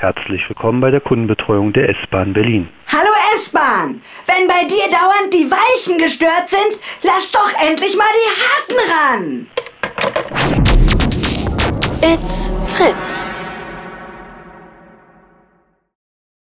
Herzlich willkommen bei der Kundenbetreuung der S-Bahn Berlin. Hallo S-Bahn! Wenn bei dir dauernd die Weichen gestört sind, lass doch endlich mal die Harten ran! It's Fritz.